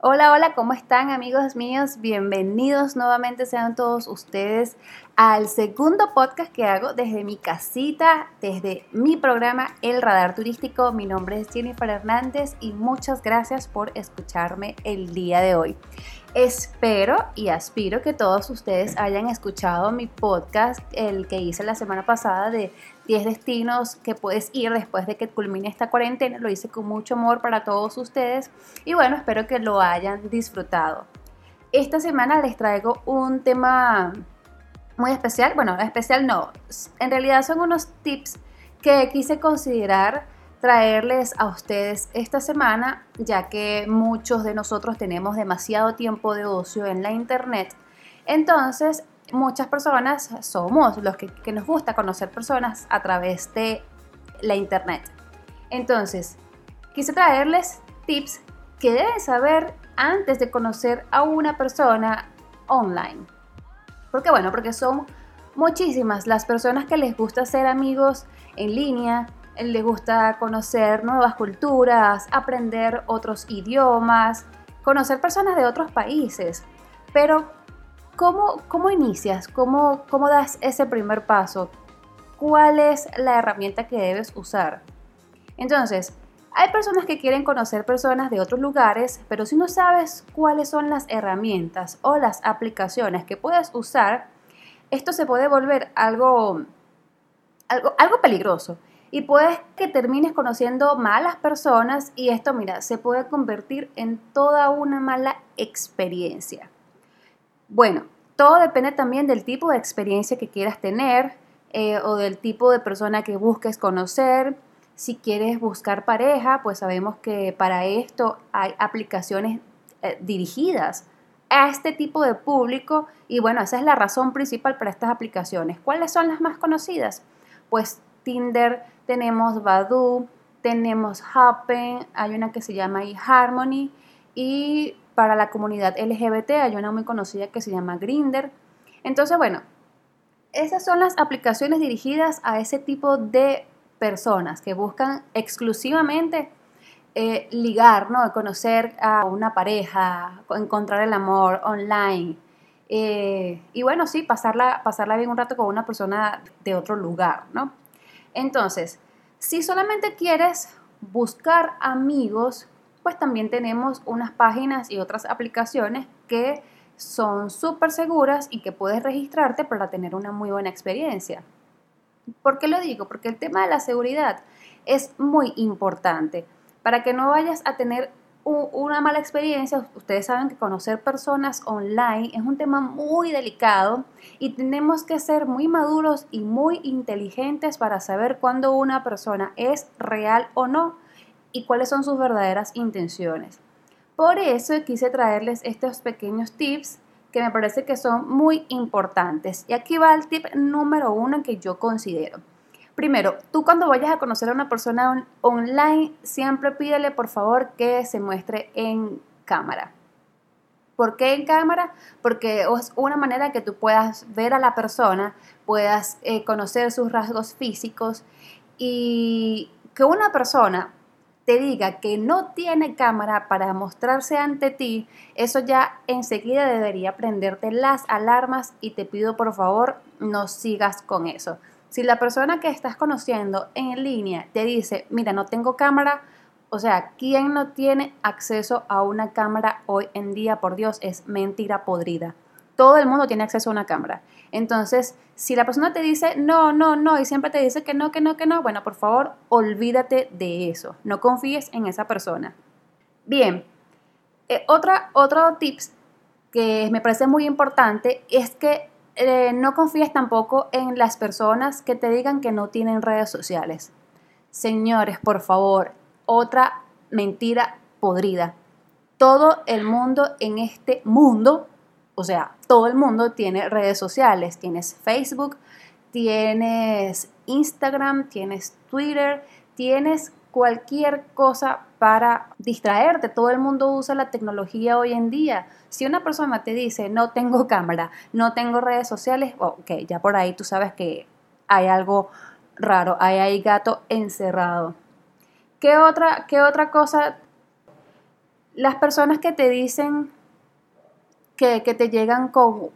Hola, hola, ¿cómo están amigos míos? Bienvenidos nuevamente sean todos ustedes al segundo podcast que hago desde mi casita, desde mi programa El Radar Turístico. Mi nombre es Jennifer Hernández y muchas gracias por escucharme el día de hoy. Espero y aspiro que todos ustedes hayan escuchado mi podcast, el que hice la semana pasada de 10 destinos que puedes ir después de que culmine esta cuarentena. Lo hice con mucho amor para todos ustedes y bueno, espero que lo hayan disfrutado. Esta semana les traigo un tema muy especial. Bueno, especial no. En realidad son unos tips que quise considerar traerles a ustedes esta semana, ya que muchos de nosotros tenemos demasiado tiempo de ocio en la internet. Entonces, muchas personas somos los que, nos gusta conocer personas a través de la internet. Entonces, quise traerles tips que deben saber antes de conocer a una persona online. ¿Por qué? Bueno, porque son muchísimas las personas que les gusta ser amigos en línea, les gusta conocer nuevas culturas, aprender otros idiomas, conocer personas de otros países. Pero, ¿cómo, cómo inicias? ¿Cómo, ¿Cómo das ese primer paso? ¿Cuál es la herramienta que debes usar? Entonces, hay personas que quieren conocer personas de otros lugares, pero si no sabes cuáles son las herramientas o las aplicaciones que puedes usar, esto se puede volver algo, algo, algo peligroso y puedes que termines conociendo malas personas y esto, mira, se puede convertir en toda una mala experiencia. Bueno, todo depende también del tipo de experiencia que quieras tener eh, o del tipo de persona que busques conocer. Si quieres buscar pareja, pues sabemos que para esto hay aplicaciones eh, dirigidas a este tipo de público y bueno, esa es la razón principal para estas aplicaciones. ¿Cuáles son las más conocidas? Pues Tinder, tenemos Badoo, tenemos Happen, hay una que se llama eHarmony y para la comunidad LGBT hay una muy conocida que se llama Grinder. Entonces, bueno, esas son las aplicaciones dirigidas a ese tipo de personas que buscan exclusivamente eh, ligar, ¿no? Conocer a una pareja, encontrar el amor online. Eh, y bueno, sí, pasarla, pasarla bien un rato con una persona de otro lugar, ¿no? Entonces, si solamente quieres buscar amigos, pues también tenemos unas páginas y otras aplicaciones que son súper seguras y que puedes registrarte para tener una muy buena experiencia. ¿Por qué lo digo? Porque el tema de la seguridad es muy importante para que no vayas a tener una mala experiencia, ustedes saben que conocer personas online es un tema muy delicado y tenemos que ser muy maduros y muy inteligentes para saber cuándo una persona es real o no y cuáles son sus verdaderas intenciones. Por eso quise traerles estos pequeños tips me parece que son muy importantes. Y aquí va el tip número uno que yo considero. Primero, tú cuando vayas a conocer a una persona online, siempre pídele por favor que se muestre en cámara. ¿Por qué en cámara? Porque es una manera que tú puedas ver a la persona, puedas eh, conocer sus rasgos físicos y que una persona te diga que no tiene cámara para mostrarse ante ti, eso ya enseguida debería prenderte las alarmas y te pido por favor no sigas con eso. Si la persona que estás conociendo en línea te dice, mira, no tengo cámara, o sea, ¿quién no tiene acceso a una cámara hoy en día? Por Dios, es mentira podrida. Todo el mundo tiene acceso a una cámara. Entonces, si la persona te dice no, no, no, y siempre te dice que no, que no, que no, bueno, por favor, olvídate de eso. No confíes en esa persona. Bien, eh, otra, otro tips que me parece muy importante es que eh, no confíes tampoco en las personas que te digan que no tienen redes sociales. Señores, por favor, otra mentira podrida. Todo el mundo en este mundo, o sea, todo el mundo tiene redes sociales. Tienes Facebook, tienes Instagram, tienes Twitter, tienes cualquier cosa para distraerte. Todo el mundo usa la tecnología hoy en día. Si una persona te dice no tengo cámara, no tengo redes sociales, ok, ya por ahí tú sabes que hay algo raro, hay ahí gato encerrado. ¿Qué otra, qué otra cosa? las personas que te dicen que, te llegan con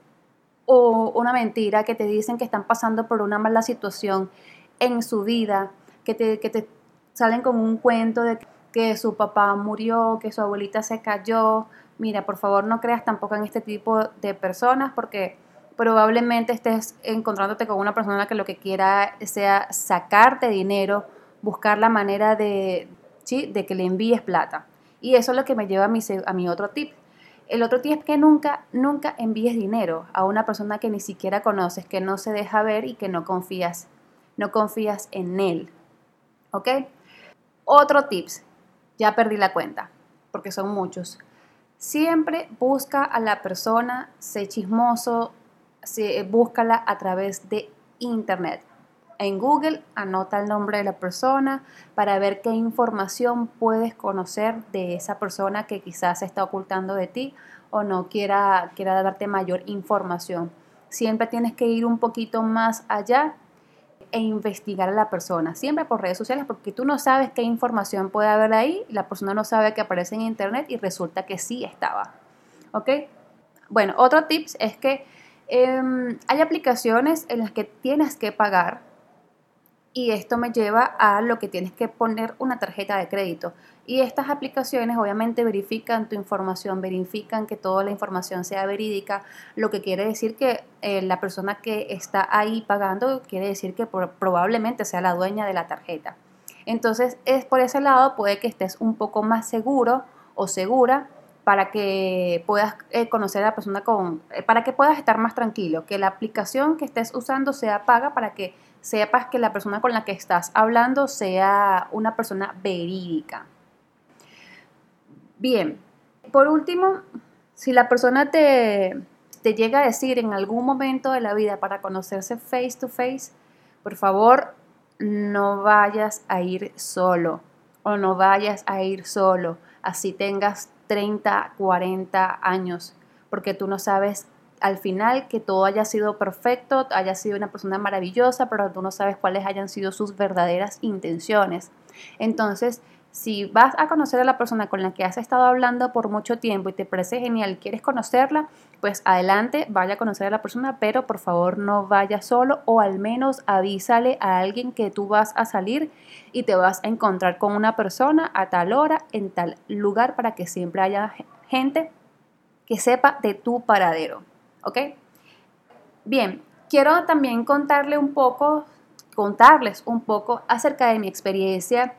una mentira, que te dicen que están pasando por una mala situación en su vida, que te, que te salen con un cuento de que su papá murió, que su abuelita se cayó. Mira, por favor no creas tampoco en este tipo de personas porque probablemente estés encontrándote con una persona que lo que quiera sea sacarte dinero, buscar la manera de, ¿sí? de que le envíes plata. Y eso es lo que me lleva a mi, a mi otro tip. El otro tip es que nunca, nunca envíes dinero a una persona que ni siquiera conoces, que no se deja ver y que no confías, no confías en él. ¿Ok? Otro tips, ya perdí la cuenta, porque son muchos. Siempre busca a la persona, sé chismoso, búscala a través de internet. En Google anota el nombre de la persona para ver qué información puedes conocer de esa persona que quizás se está ocultando de ti o no quiera, quiera darte mayor información. Siempre tienes que ir un poquito más allá e investigar a la persona, siempre por redes sociales, porque tú no sabes qué información puede haber ahí, la persona no sabe que aparece en internet y resulta que sí estaba. ¿Ok? Bueno, otro tips es que em, hay aplicaciones en las que tienes que pagar y esto me lleva a lo que tienes que poner una tarjeta de crédito. Y estas aplicaciones obviamente verifican tu información, verifican que toda la información sea verídica, lo que quiere decir que eh, la persona que está ahí pagando quiere decir que probablemente sea la dueña de la tarjeta. Entonces, es por ese lado puede que estés un poco más seguro o segura para que puedas eh, conocer a la persona con, eh, para que puedas estar más tranquilo, que la aplicación que estés usando sea paga para que sepas que la persona con la que estás hablando sea una persona verídica. Bien, por último, si la persona te, te llega a decir en algún momento de la vida para conocerse face to face, por favor, no vayas a ir solo o no vayas a ir solo, así tengas 30, 40 años, porque tú no sabes al final que todo haya sido perfecto, haya sido una persona maravillosa, pero tú no sabes cuáles hayan sido sus verdaderas intenciones. Entonces, si vas a conocer a la persona con la que has estado hablando por mucho tiempo y te parece genial, quieres conocerla, pues adelante, vaya a conocer a la persona, pero por favor no vaya solo o al menos avísale a alguien que tú vas a salir y te vas a encontrar con una persona a tal hora, en tal lugar, para que siempre haya gente que sepa de tu paradero. ¿ok? Bien, quiero también contarle un poco, contarles un poco acerca de mi experiencia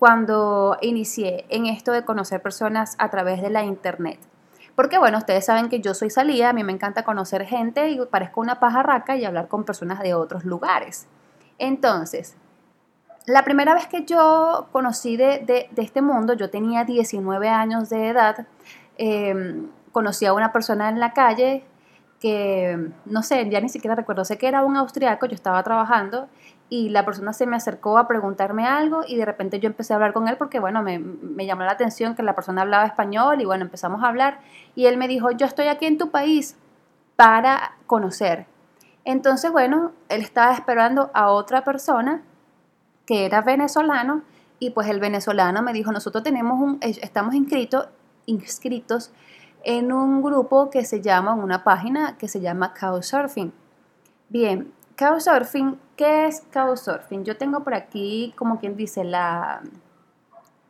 cuando inicié en esto de conocer personas a través de la internet. Porque bueno, ustedes saben que yo soy salida, a mí me encanta conocer gente y parezco una pajarraca y hablar con personas de otros lugares. Entonces, la primera vez que yo conocí de, este mundo, yo tenía 19 años de edad, em, conocí a una persona en la calle que, no sé, ya ni siquiera recuerdo, sé que era un austriaco, yo estaba trabajando y la persona se me acercó a preguntarme algo y de repente yo empecé a hablar con él porque, bueno, me, me, llamó la atención que la persona hablaba español y bueno, empezamos a hablar y él me dijo, yo estoy aquí en tu país para conocer. Entonces, bueno, él estaba esperando a otra persona que era venezolano y pues el venezolano me dijo, nosotros tenemos un, estamos inscritos, inscritos en un grupo que se llama, una página que se llama Couchsurfing. Bien, Couchsurfing, ¿qué es Couchsurfing? Yo tengo por aquí, como quien dice, la,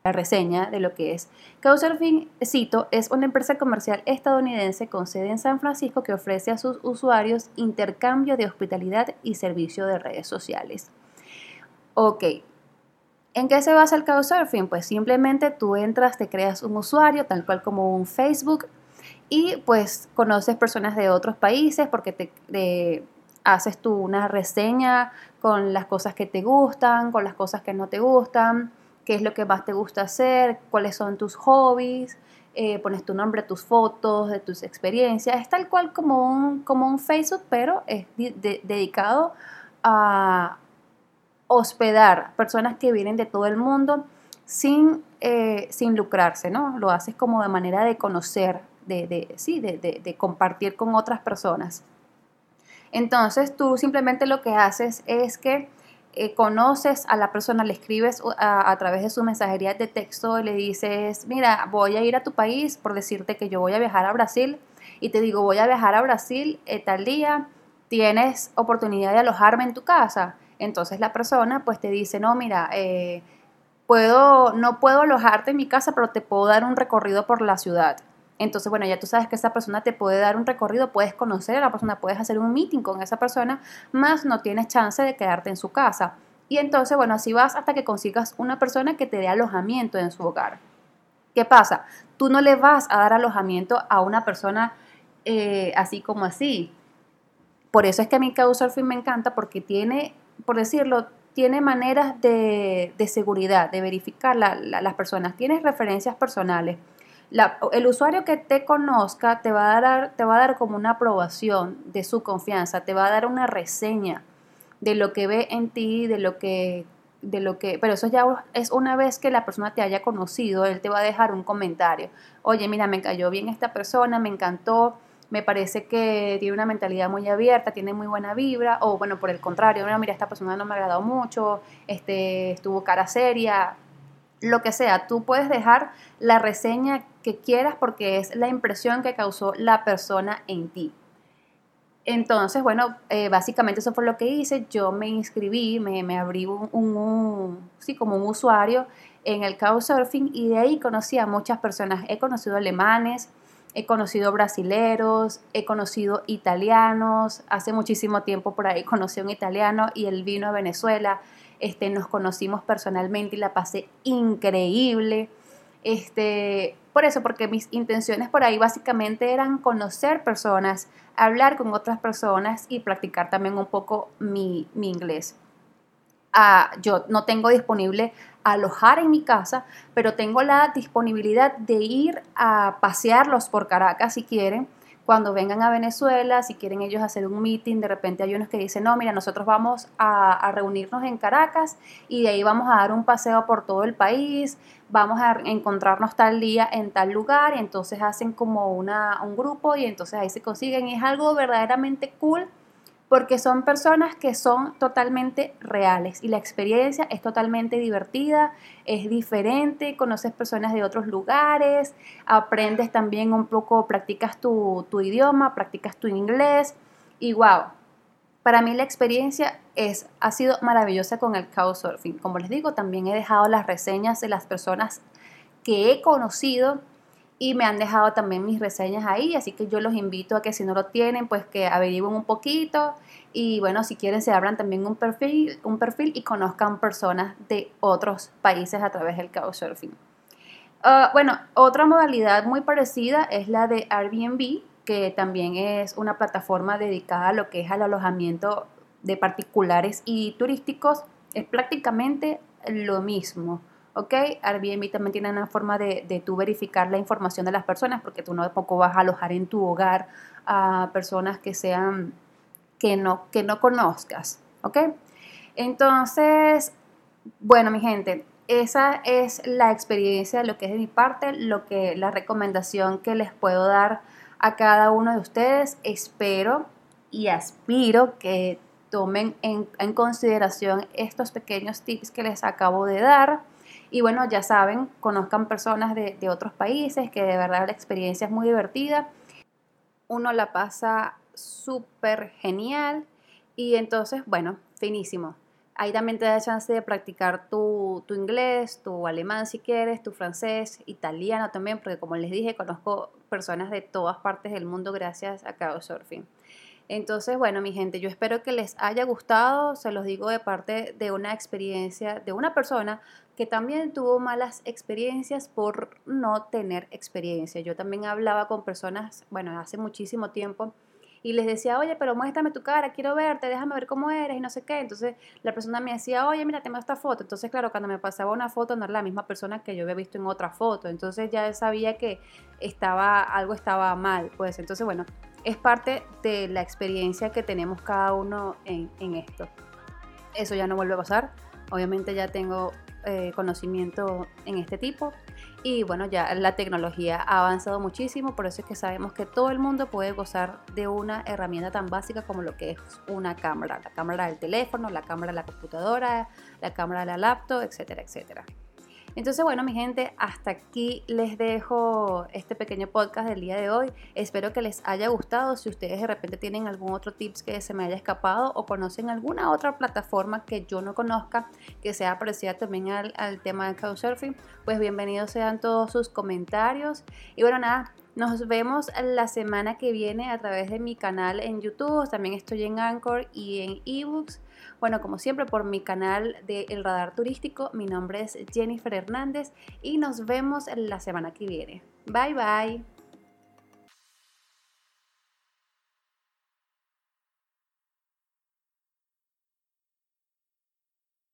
la reseña de lo que es. Couchsurfing, cito, es una empresa comercial estadounidense con sede en San Francisco que ofrece a sus usuarios intercambio de hospitalidad y servicio de redes sociales. Ok, ¿En qué se basa el Couchsurfing? Pues simplemente tú entras, te creas un usuario, tal cual como un Facebook, y pues conoces personas de otros países porque te, haces tú una reseña con las cosas que te gustan, con las cosas que no te gustan, qué es lo que más te gusta hacer, cuáles son tus hobbies, eh, pones tu nombre, tus fotos, de tus experiencias. Es tal cual como un, como un Facebook, pero es dedicado a hospedar personas que vienen de todo el mundo sin, eh, sin lucrarse, ¿no? Lo haces como de manera de conocer de, sí, de, compartir con otras personas. Entonces tú simplemente lo que haces es que eh, conoces a la persona, le escribes a, través de su mensajería de texto y le dices, mira, voy a ir a tu país por decirte que yo voy a viajar a Brasil y te digo, voy a viajar a Brasil eh, tal día, tienes oportunidad de alojarme en tu casa. Entonces la persona pues te dice, no, mira, eh, puedo, no puedo alojarte en mi casa, pero te puedo dar un recorrido por la ciudad. Entonces, bueno, ya tú sabes que esa persona te puede dar un recorrido, puedes conocer a la persona, puedes hacer un meeting con esa persona, más no tienes chance de quedarte en su casa. Y entonces, bueno, así vas hasta que consigas una persona que te dé alojamiento en su hogar. ¿Qué pasa? Tú no le vas a dar alojamiento a una persona eh, así como así. Por eso es que a mí Couchsurfing me encanta porque tiene, por decirlo, tiene maneras de, seguridad, de verificar las personas, tienes referencias personales el usuario que te conozca te va, a dar, te va a dar como una aprobación de su confianza, te va a dar una reseña de lo que ve en ti, de lo que, de lo que, pero eso ya es una vez que la persona te haya conocido, él te va a dejar un comentario. Oye, mira, me cayó bien esta persona, me encantó, me parece que tiene una mentalidad muy abierta, tiene muy buena vibra, o bueno, por el contrario, mira, esta persona no me ha agradado mucho, este, estuvo cara seria, lo que sea, tú puedes dejar la reseña que quieras porque es la impresión que causó la persona en ti. Entonces, bueno, eh, básicamente eso fue lo que hice. Yo me inscribí, me, abrí un, sí, como un usuario en el Couchsurfing y de ahí conocí a muchas personas. He conocido alemanes, he conocido brasileros, he conocido italianos. Hace muchísimo tiempo por ahí conocí a un italiano y él vino a Venezuela. Este, nos conocimos personalmente y la pasé increíble. Este, por eso, porque mis intenciones por ahí básicamente eran conocer personas, hablar con otras personas y practicar también un poco mi, inglés. Ah, yo no tengo disponible alojar en mi casa, pero tengo la disponibilidad de ir a pasearlos por Caracas si quieren cuando vengan a Venezuela, si quieren ellos hacer un meeting, de repente hay unos que dicen, no, mira, nosotros vamos a, reunirnos en Caracas y de ahí vamos a dar un paseo por todo el país, vamos a encontrarnos tal día en tal lugar y entonces hacen como una, un grupo y entonces ahí se consiguen. Y es algo verdaderamente cool porque son personas que son totalmente reales y la experiencia es totalmente divertida, es diferente, conoces personas de otros lugares, aprendes también un poco, practicas tu, idioma, practicas tu inglés y wow, para mí la experiencia es, ha sido maravillosa con el Couchsurfing. Como les digo, también he dejado las reseñas de las personas que he conocido y me han dejado también mis reseñas ahí, así que yo los invito a que si no lo tienen, pues que averigüen un poquito y bueno, si quieren se abran también un perfil, un perfil y conozcan personas de otros países a través del Couchsurfing. Uh, bueno, otra modalidad muy parecida es la de Airbnb, que también es una plataforma dedicada a lo que es al alojamiento de particulares y turísticos. Es prácticamente lo mismo. ¿Ok? Airbnb también tiene una forma de, de tú verificar la información de las personas porque tú no tampoco vas a alojar en tu hogar a personas que sean, que no, que no conozcas, ¿ok? Entonces, bueno, mi gente, esa es la experiencia, lo que es de mi parte, lo que, la recomendación que les puedo dar a cada uno de ustedes. Espero y aspiro que tomen en, en consideración estos pequeños tips que les acabo de dar y bueno, ya saben, conozcan personas de, otros países, que de verdad la experiencia es muy divertida. Uno la pasa súper genial y entonces, bueno, finísimo. Ahí también te da chance de practicar tu, tu, inglés, tu alemán si quieres, tu francés, italiano también, porque como les dije, conozco personas de todas partes del mundo gracias a Couchsurfing. Entonces, bueno, mi gente, yo espero que les haya gustado, se los digo de parte de una experiencia de una persona que también tuvo malas experiencias por no tener experiencia. Yo también hablaba con personas, bueno, hace muchísimo tiempo, y les decía, oye, pero muéstrame tu cara, quiero verte, déjame ver cómo eres y no sé qué. Entonces la persona me decía, oye, mira, tengo esta foto. Entonces, claro, cuando me pasaba una foto no era la misma persona que yo había visto en otra foto. Entonces ya sabía que estaba, algo estaba mal. Pues entonces, bueno, es parte de la experiencia que tenemos cada uno en, esto. Eso ya no vuelve a pasar. Obviamente ya tengo eh, conocimiento en este tipo. Y bueno, ya la tecnología ha avanzado muchísimo, por eso es que sabemos que todo el mundo puede gozar de una herramienta tan básica como lo que es una cámara. La cámara del teléfono, la cámara de la computadora, la cámara de la laptop, etcétera, etcétera. Entonces, bueno, mi gente, hasta aquí les dejo este pequeño podcast del día de hoy. Espero que les haya gustado. Si ustedes de repente tienen algún otro tips que se me haya escapado o conocen alguna otra plataforma que yo no conozca, que sea parecida también al, al tema de Couchsurfing, pues bienvenidos sean todos sus comentarios. Y bueno, nada, nos vemos la semana que viene a través de mi canal en YouTube. También estoy en Anchor y en eBooks. Bueno, como siempre, por mi canal de El Radar Turístico. Mi nombre es Jennifer Hernández y nos vemos la semana que viene. Bye bye.